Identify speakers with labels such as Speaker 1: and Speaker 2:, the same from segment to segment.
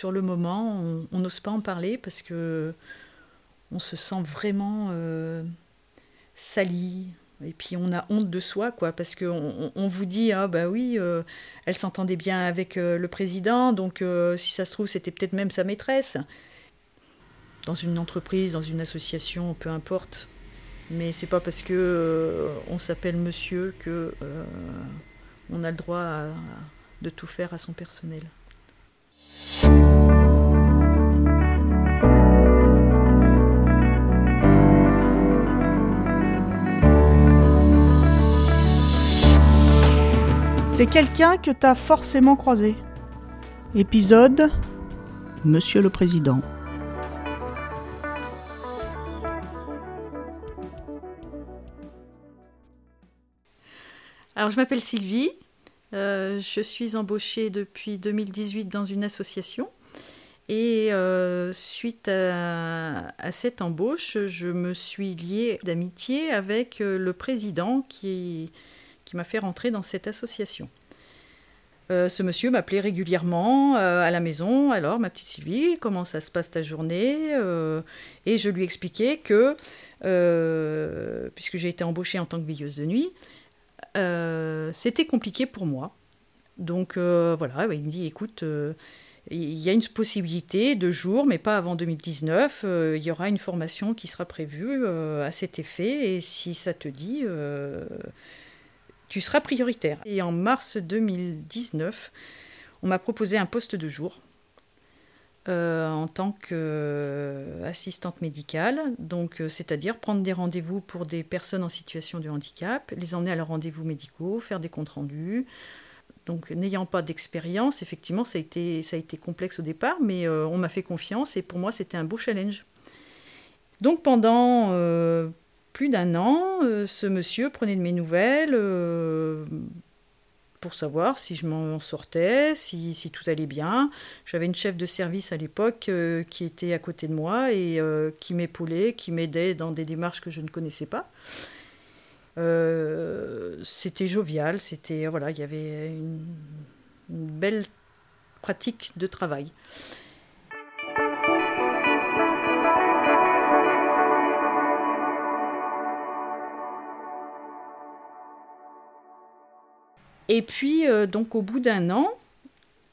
Speaker 1: sur le moment, on n'ose pas en parler parce que on se sent vraiment euh, sali. Et puis on a honte de soi, quoi, parce qu'on on vous dit, ah bah oui, euh, elle s'entendait bien avec euh, le président, donc si ça se trouve, c'était peut-être même sa maîtresse. Dans une entreprise, dans une association, peu importe. Mais c'est pas parce que on s'appelle monsieur que on a le droit de tout faire à son personnel.
Speaker 2: C'est quelqu'un que t'as forcément croisé. Épisode Monsieur le Président.
Speaker 1: Alors je m'appelle Sylvie, euh, je suis embauchée depuis 2018 dans une association. Et euh, suite à, cette embauche, je me suis liée d'amitié avec euh, le président qui, qui m'a fait rentrer dans cette association. Euh, ce monsieur m'appelait régulièrement euh, à la maison. Alors, ma petite Sylvie, comment ça se passe ta journée euh, Et je lui expliquais que, puisque j'ai été embauchée en tant que veilleuse de nuit, c'était compliqué pour moi. Donc voilà, il me dit écoute, il y a une possibilité de jour, mais pas avant 2019. il y aura une formation qui sera prévue à cet effet. Et si ça te dit tu seras prioritaire. Et en mars 2019, on m'a proposé un poste de jour euh, en tant qu'assistante médicale, donc euh, c'est-à-dire prendre des rendez-vous pour des personnes en situation de handicap, les emmener à leurs rendez-vous médicaux, faire des comptes rendus. Donc n'ayant pas d'expérience, effectivement, ça a, été, complexe au départ, mais euh, on m'a fait confiance et pour moi c'était un beau challenge. Donc pendant plus d'un an, euh, ce monsieur prenait de mes nouvelles euh, pour savoir si je m'en sortais, si, tout allait bien. J'avais une chef de service à l'époque euh, qui était à côté de moi et qui m'épaulait, qui m'aidait dans des démarches que je ne connaissais pas. c'était jovial, c'était voilà, il y avait une belle pratique de travail. Et puis, euh, donc, au bout d'un an,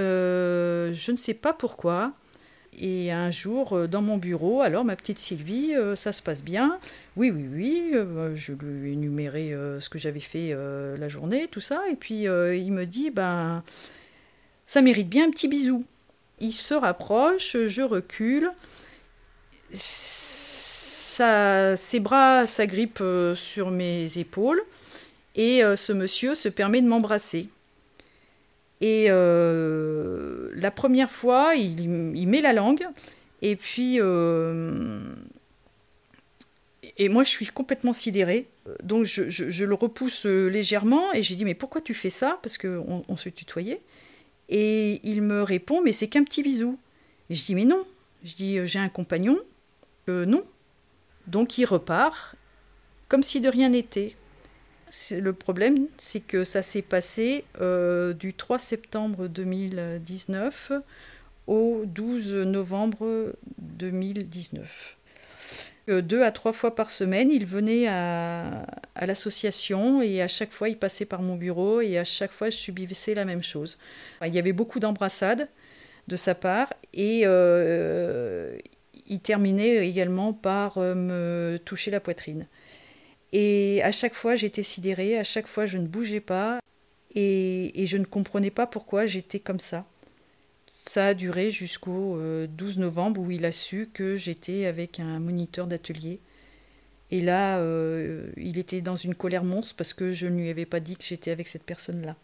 Speaker 1: euh, je ne sais pas pourquoi, et un jour, euh, dans mon bureau, alors ma petite Sylvie, ça se passe bien. Oui, oui, oui. je lui ai énuméré ce que j'avais fait la journée, tout ça. Et puis il me dit, ben, ça mérite bien un petit bisou. Il se rapproche, je recule. Ses bras s'agrippent sur mes épaules. Et euh, ce monsieur se permet de m'embrasser. Et euh, la première fois, il, met la langue. Et puis, euh, et moi, je suis complètement sidérée. Donc, je, le repousse légèrement et j'ai dit, mais pourquoi tu fais ça? Parce qu'on on se tutoyait. Et il me répond, mais c'est qu'un petit bisou. je dis, mais non. Je dis, j'ai un compagnon. non. Donc, il repart comme si de rien n'était le problème, c'est que ça s'est passé euh, du 3 septembre 2019 au 12 novembre 2019. Euh, deux à trois fois par semaine, il venait à, l'association et à chaque fois, il passait par mon bureau et à chaque fois, je subissais la même chose. il y avait beaucoup d'embrassades de sa part et euh, il terminait également par me toucher la poitrine. Et à chaque fois, j'étais sidérée, à chaque fois, je ne bougeais pas et, je ne comprenais pas pourquoi j'étais comme ça. Ça a duré jusqu'au 12 euh, novembre où il a su que j'étais avec un moniteur d'atelier. Et là, euh, il était dans une colère monstre parce que je ne lui avais pas dit que j'étais avec cette personne-là.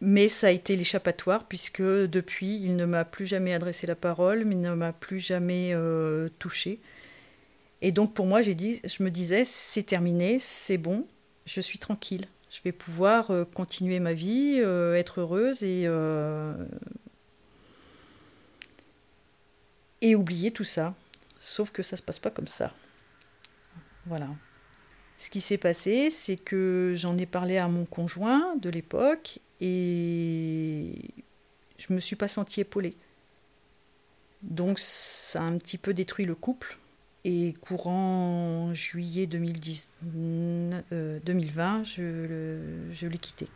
Speaker 1: Mais ça a été l'échappatoire puisque depuis, il ne m'a plus jamais adressé la parole, mais il ne m'a plus jamais euh, touchée. Et donc pour moi, j'ai dit, je me disais, c'est terminé, c'est bon, je suis tranquille. Je vais pouvoir euh, continuer ma vie, euh, être heureuse et, euh, et oublier tout ça. Sauf que ça ne se passe pas comme ça. Voilà. Ce qui s'est passé, c'est que j'en ai parlé à mon conjoint de l'époque et je me suis pas sentie épaulée. Donc ça a un petit peu détruit le couple. Et courant juillet 2010, 2020, je, je l'ai quitté.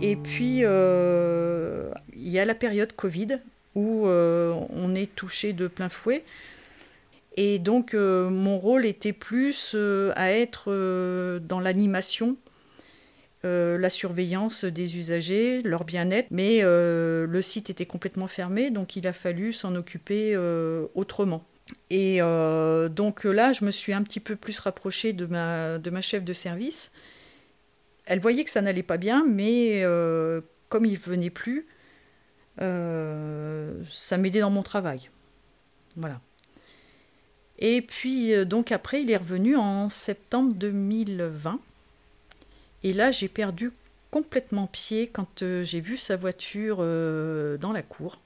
Speaker 1: Et puis, euh, il y a la période Covid où euh, on est touché de plein fouet. Et donc, euh, mon rôle était plus à être dans l'animation, la surveillance des usagers, leur bien-être. Mais le site était complètement fermé, donc il a fallu s'en occuper autrement. Et donc là, je me suis un petit peu plus rapprochée de ma, de ma chef de service elle voyait que ça n'allait pas bien, mais euh, comme il venait plus, euh, ça m'aidait dans mon travail. Voilà. Et puis, euh, donc après, il est revenu en septembre 2020. Et là, j'ai perdu complètement pied quand j'ai vu sa voiture dans la cour.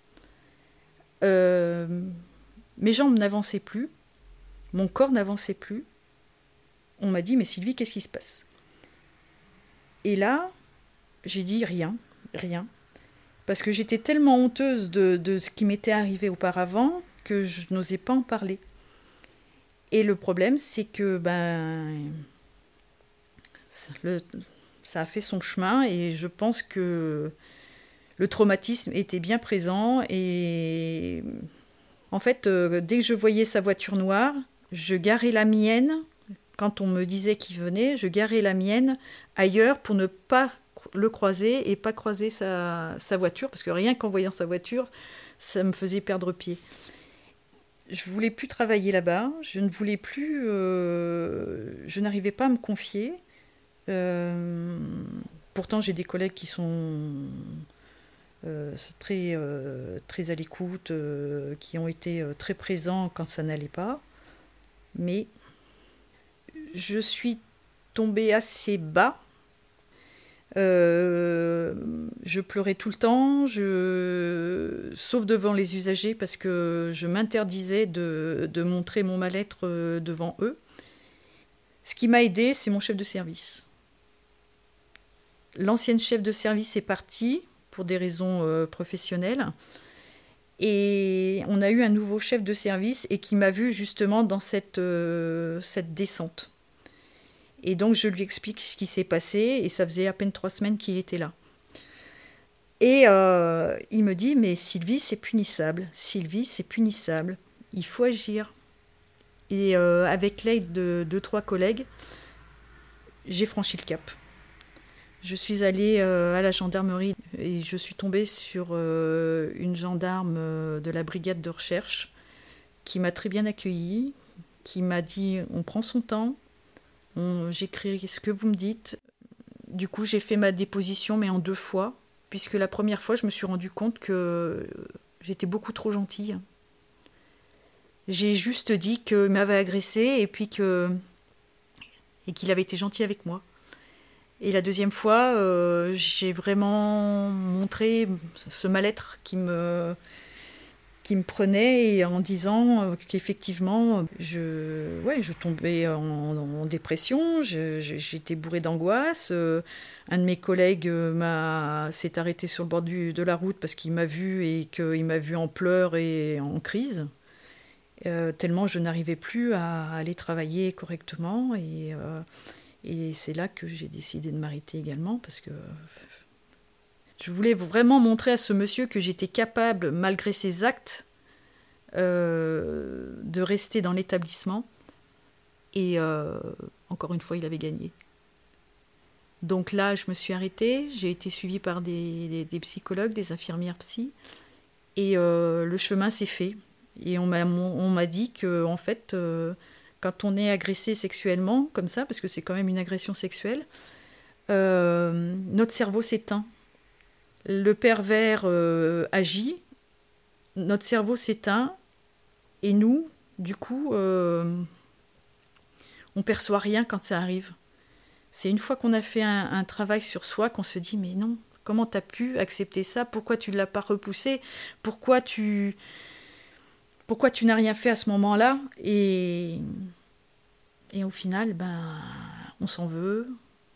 Speaker 1: mes jambes n'avançaient plus, mon corps n'avançait plus. On m'a dit, mais Sylvie, qu'est-ce qui se passe? Et là, j'ai dit rien, rien. Parce que j'étais tellement honteuse de, ce qui m'était arrivé auparavant que je n'osais pas en parler. Et le problème, c'est que ben, ça a fait son chemin et je pense que le traumatisme était bien présent. Et en fait, euh, dès que je voyais sa voiture noire, je garais la mienne quand on me disait qu'il venait, je garais la mienne ailleurs pour ne pas le croiser et pas croiser sa, voiture, parce que rien qu'en voyant sa voiture, ça me faisait perdre pied. Je voulais plus travailler là-bas, je ne voulais plus, euh, je n'arrivais pas à me confier. Euh, pourtant, j'ai des collègues qui sont euh, très, très à l'écoute, qui ont été très présents quand ça n'allait pas. Mais je suis tombée assez bas. Euh, je pleurais tout le temps, sauf devant les usagers parce que je m'interdisais de, montrer mon mal-être euh, devant eux. Ce qui m'a aidé, c'est mon chef de service. L'ancienne chef de service est partie pour des raisons euh, professionnelles. Et on a eu un nouveau chef de service et qui m'a vu justement dans cette, cette descente. Et donc je lui explique ce qui s'est passé et ça faisait à peine trois semaines qu'il était là. Et euh, il me dit, mais Sylvie, c'est punissable. Sylvie, c'est punissable. Il faut agir. Et euh, avec l'aide de deux, trois collègues, j'ai franchi le cap. Je suis allée euh, à la gendarmerie et je suis tombée sur une gendarme de la brigade de recherche qui m'a très bien accueillie, qui m'a dit on prend son temps, J'écris ce que vous me dites. Du coup, j'ai fait ma déposition, mais en deux fois, puisque la première fois, je me suis rendu compte que j'étais beaucoup trop gentille. J'ai juste dit qu'il m'avait agressé et puis que et qu'il avait été gentil avec moi. Et la deuxième fois, euh, j'ai vraiment montré ce mal-être qui me qui me prenait en disant euh, qu'effectivement, je, ouais, je tombais en, dépression, j'étais bourrée d'angoisse. Euh, un de mes collègues euh, s'est arrêté sur le bord de la route parce qu'il m'a vu et qu'il m'a vu en pleurs et en crise. tellement je n'arrivais plus à aller travailler correctement et, et c'est là que j'ai décidé de m'arrêter également parce que je voulais vraiment montrer à ce monsieur que j'étais capable, malgré ses actes, euh, de rester dans l'établissement. Et euh, encore une fois, il avait gagné. Donc là, je me suis arrêtée. J'ai été suivie par des, psychologues, des infirmières psy. Et euh, le chemin s'est fait. Et on m'a dit que, en fait, quand on est agressé sexuellement, comme ça, parce que c'est quand même une agression sexuelle, notre cerveau s'éteint. Le pervers euh, agit, notre cerveau s'éteint, et nous, du coup, euh, on perçoit rien quand ça arrive. C'est une fois qu'on a fait un, travail sur soi qu'on se dit mais non, comment t'as pu accepter ça? Pourquoi tu ne l'as pas repoussé? Pourquoi tu pourquoi tu n'as rien fait à ce moment-là Et au final, ben, on s'en veut,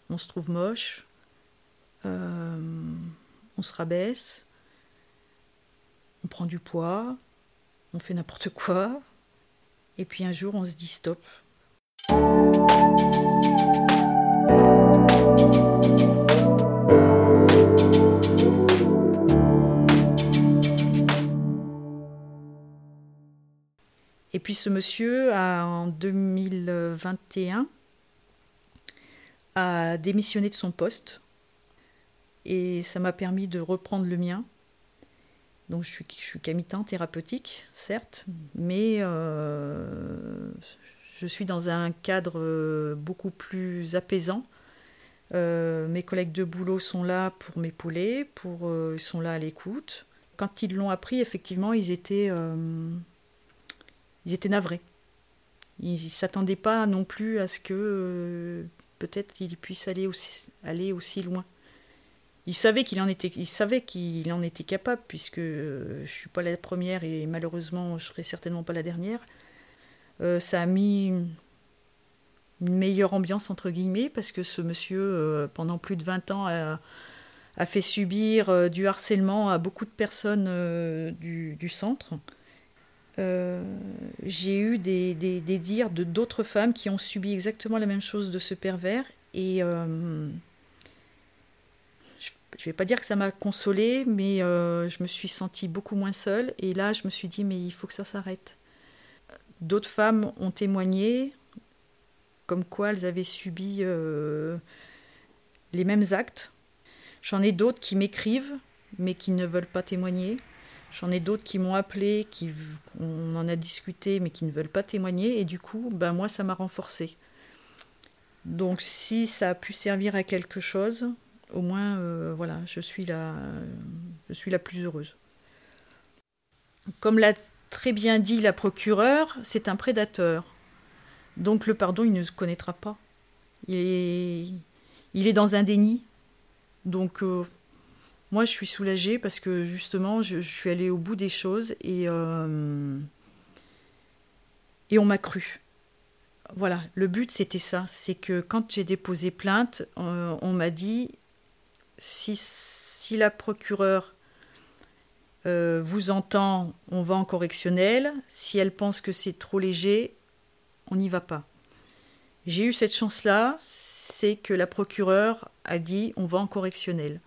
Speaker 1: on se trouve moche, euh, on se rabaisse, on prend du poids, on fait n'importe quoi, et puis un jour on se dit stop. Puis ce monsieur, a, en 2021, a démissionné de son poste. Et ça m'a permis de reprendre le mien. Donc je suis, je suis thérapeutique, certes, mais euh, je suis dans un cadre beaucoup plus apaisant. Euh, mes collègues de boulot sont là pour m'épauler, pour, euh, ils sont là à l'écoute. Quand ils l'ont appris, effectivement, ils étaient ils étaient navrés. Ils ne s'attendaient pas non plus à ce que euh, peut-être il puisse aller aussi, loin. Ils savaient qu'il en était, il savait qu'il en était capable, puisque euh, je ne suis pas la première et malheureusement je ne serai certainement pas la dernière. Euh, ça a mis une, meilleure ambiance, entre guillemets, parce que ce monsieur, pendant plus de 20 ans, a, fait subir du harcèlement à beaucoup de personnes du centre. Euh, j'ai eu des, des, dires de d'autres femmes qui ont subi exactement la même chose de ce pervers. Et euh, je ne vais pas dire que ça m'a consolée, mais euh, je me suis sentie beaucoup moins seule. Et là, je me suis dit, mais il faut que ça s'arrête. D'autres femmes ont témoigné comme quoi elles avaient subi les mêmes actes. J'en ai d'autres qui m'écrivent, mais qui ne veulent pas témoigner. J'en ai d'autres qui m'ont appelé, qui on en a discuté, mais qui ne veulent pas témoigner. Et du coup, ben moi, ça m'a renforcé. Donc, si ça a pu servir à quelque chose, au moins, euh, voilà, je suis la, je suis la plus heureuse. Comme l'a très bien dit la procureure, c'est un prédateur. Donc le pardon, il ne se connaîtra pas. Il est, il est dans un déni. Donc euh, moi, je suis soulagée parce que justement, je, suis allée au bout des choses et, euh, et on m'a cru. Voilà, le but c'était ça, c'est que quand j'ai déposé plainte, euh, on m'a dit si, si la procureure euh, vous entend, on va en correctionnel. Si elle pense que c'est trop léger, on n'y va pas. J'ai eu cette chance-là, c'est que la procureure a dit on va en correctionnel.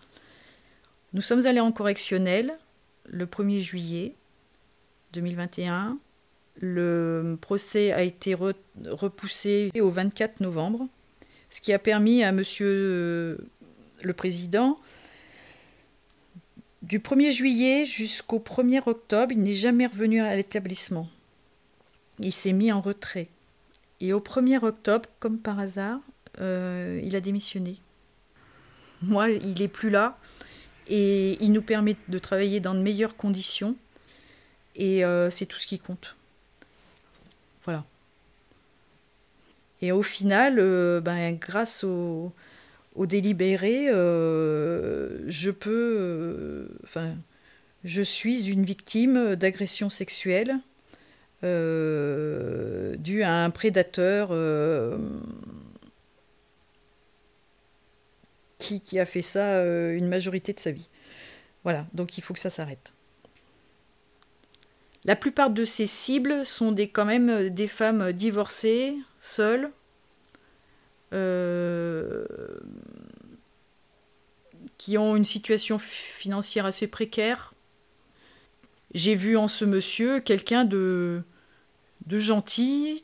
Speaker 1: Nous sommes allés en correctionnel le 1er juillet 2021. Le procès a été repoussé au 24 novembre, ce qui a permis à monsieur euh, le président du 1er juillet jusqu'au 1er octobre, il n'est jamais revenu à l'établissement. Il s'est mis en retrait. Et au 1er octobre, comme par hasard, euh, il a démissionné. Moi, il n'est plus là et il nous permet de travailler dans de meilleures conditions et euh, c'est tout ce qui compte. Voilà. Et au final, euh, ben, grâce au, délibéré, euh, je peux, enfin, je suis une victime d'agression sexuelle due à un prédateur qui, a fait ça euh, une majorité de sa vie. Voilà, donc il faut que ça s'arrête. La plupart de ces cibles sont des, quand même euh, des femmes divorcées, seules, euh, qui ont une situation financière assez précaire. J'ai vu en ce monsieur quelqu'un de, de gentil,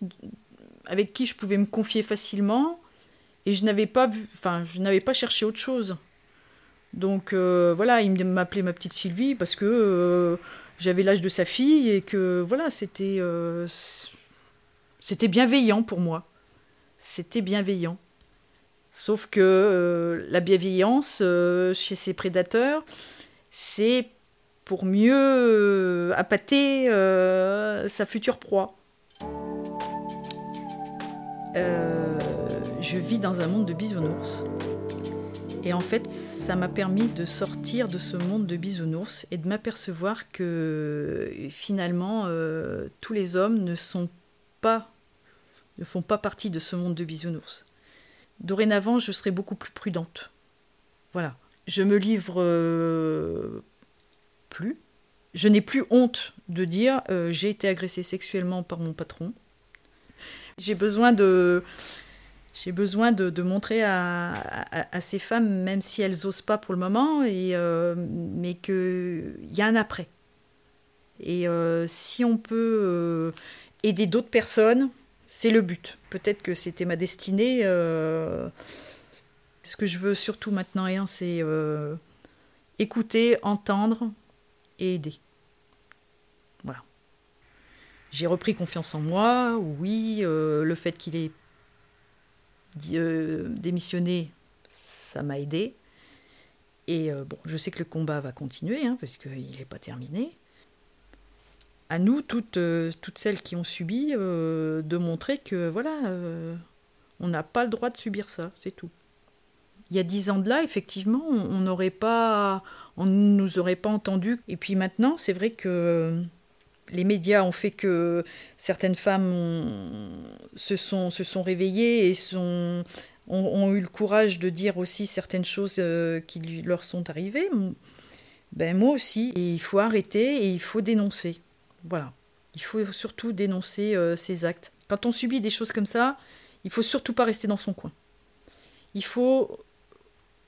Speaker 1: avec qui je pouvais me confier facilement, et je n'avais pas vu, enfin, je n'avais pas cherché autre chose. Donc euh, voilà, il m'appelait ma petite Sylvie parce que euh, j'avais l'âge de sa fille et que voilà, c'était euh, c'était bienveillant pour moi. C'était bienveillant. Sauf que la bienveillance chez ces prédateurs, c'est pour mieux appâter sa future proie. Euh, je vis dans un monde de bisounours. Et en fait, ça m'a permis de sortir de ce monde de bisounours et de m'apercevoir que finalement, euh, tous les hommes ne sont pas ne font pas partie de ce monde de bisounours. Dorénavant, je serai beaucoup plus prudente. Voilà. Je me livre euh, plus. Je n'ai plus honte de dire euh, j'ai été agressée sexuellement par mon patron. J'ai besoin de, j'ai besoin de, montrer à, ces femmes, même si elles n'osent pas pour le moment, euh, mais qu'il y a un après. Et euh, si on peut euh, aider d'autres personnes, c'est le but. Peut-être que c'était ma destinée. ce que je veux surtout maintenant, hein, c'est écouter, entendre et aider. Voilà. J'ai repris confiance en moi, oui, le fait qu'il ait euh, démissionner, ça m'a aidé. Et euh, bon, je sais que le combat va continuer, hein, parce qu'il n'est pas terminé. À nous, toutes, euh, toutes celles qui ont subi, de montrer que voilà, on n'a pas le droit de subir ça, c'est tout. Il y a dix ans de là, effectivement, on n'aurait pas, on nous aurait pas entendu. Et puis maintenant, c'est vrai que les médias ont fait que certaines femmes se, sont, réveillées et ont, eu le courage de dire aussi certaines choses euh, qui leur sont arrivées. Ben, moi aussi, il faut arrêter et il faut dénoncer. Voilà. Il faut surtout dénoncer euh, ces actes. Quand on subit des choses comme ça, il faut surtout pas rester dans son coin. Il faut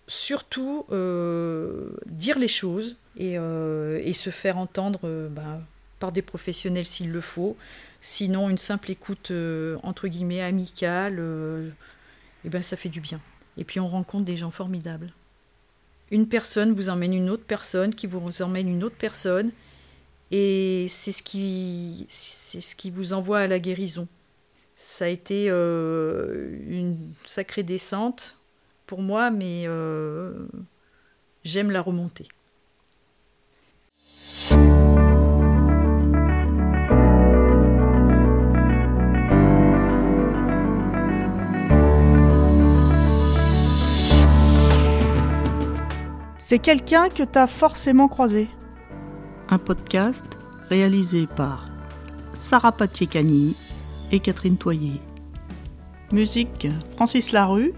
Speaker 1: surtout euh, dire les choses et, et, se faire entendre ben, par des professionnels s'il le faut. Sinon, une simple écoute euh, entre guillemets amicale, euh, eh ben ça fait du bien. Et puis on rencontre des gens formidables. Une personne vous emmène une autre personne, qui vous emmène une autre personne, et c'est ce qui, c'est ce qui vous envoie à la guérison. Ça a été euh, une sacrée descente pour moi, mais j'aime la remonter.
Speaker 2: C'est quelqu'un que t'as forcément croisé.
Speaker 3: Un podcast réalisé par Sarah Patier-Cagny et Catherine Toyer.
Speaker 2: Musique Francis Larue.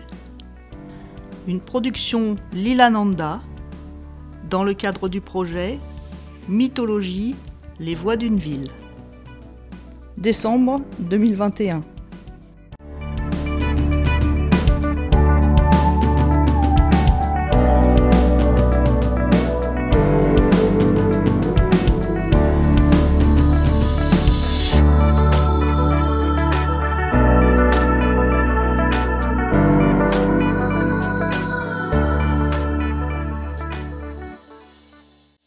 Speaker 2: Une production Lilananda dans le cadre du projet Mythologie, les voix d'une ville. Décembre 2021.